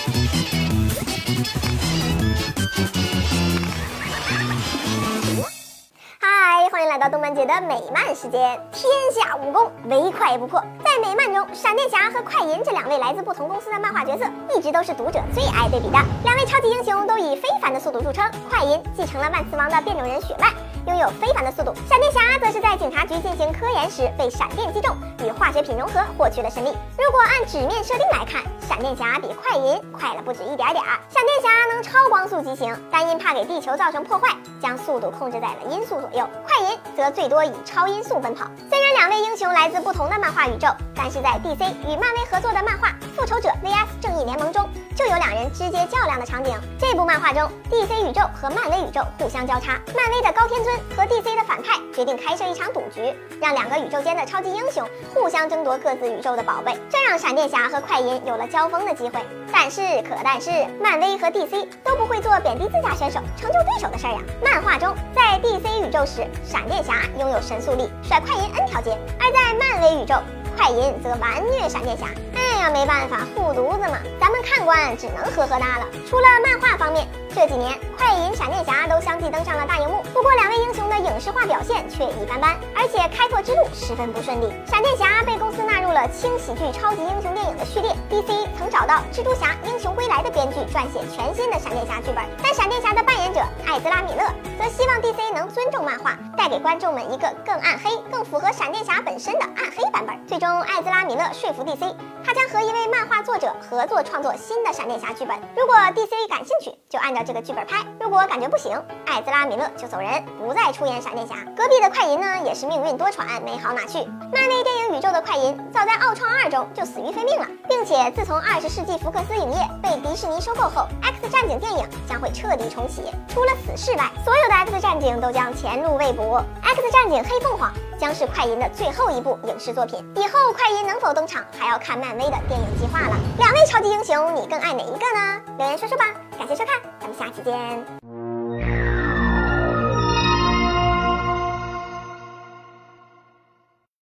Thank you. 来到动漫界的美漫时间。天下武功，唯快不破。在美漫中，闪电侠和快银这两位来自不同公司的漫画角色，一直都是读者最爱对比的。两位超级英雄都以非凡的速度著称。快银继承了万磁王的变种人血脉。拥有非凡的速度，闪电侠则是在警察局进行科研时被闪电击中，与化学品融合获取了神力。如果按纸面设定来看，闪电侠比快银快了不止一点点儿。闪电侠能超光速疾行，但因怕给地球造成破坏，将速度控制在了音速左右。快银则最多以超音速奔跑。虽然两位英雄来自不同的漫画宇宙，但是在 DC 与漫威合作的漫画《复仇者 VS 正义联盟》中，就有两人直接较量的场景。这部漫画中，DC 宇宙和漫威宇宙互相交叉，漫威的高天尊。和 DC 的决定开设一场赌局，让两个宇宙间的超级英雄互相争夺各自宇宙的宝贝，这让闪电侠和快银有了交锋的机会。但是可但是，漫威和 DC 都不会做贬低自家选手、成就对手的事儿呀。漫画中，在 DC 宇宙时，闪电侠拥有神速力，甩快银 N 条街；而在漫威宇宙，快银则完虐闪电侠。哎呀，没办法，护犊子嘛，咱们看官只能呵呵哒了。除了漫画方面。这几年，快银、闪电侠都相继登上了大荧幕。可，视化表现却一般般，而且开拓之路十分不顺利。闪电侠被公司纳入了轻喜剧超级英雄电影的序列。DC 曾找到《蜘蛛侠：英雄归来》的编剧撰写全新的闪电侠剧本，但闪电侠的扮演者艾兹拉·米勒则希望 DC 能尊重漫画，带给观众们一个更暗黑、更符合闪电侠本身的暗黑版本。最终，艾兹拉·米勒说服 DC，他将和一位漫画作者合作创作新的闪电侠剧本。如果 DC 感兴趣，就按照。这个剧本拍，如果感觉不行，艾兹拉米勒就走人，不再出演闪电侠。隔壁的快银呢，也是命运多舛，没好哪去。漫威电影宇宙的快银，早在奥创二中就死于非命了，并且自从二十世纪福克斯影业被迪士尼收购后，X 战警电影将会彻底重启。除了死侍外，所有的 X 战警都将前路未卜。X 战警黑凤凰将是快银的最后一部影视作品，以后快银能否登场，还要看漫威的电影计划了。两位超级英雄，你更爱哪一个呢？留言说说吧。感谢收看，咱们下期见。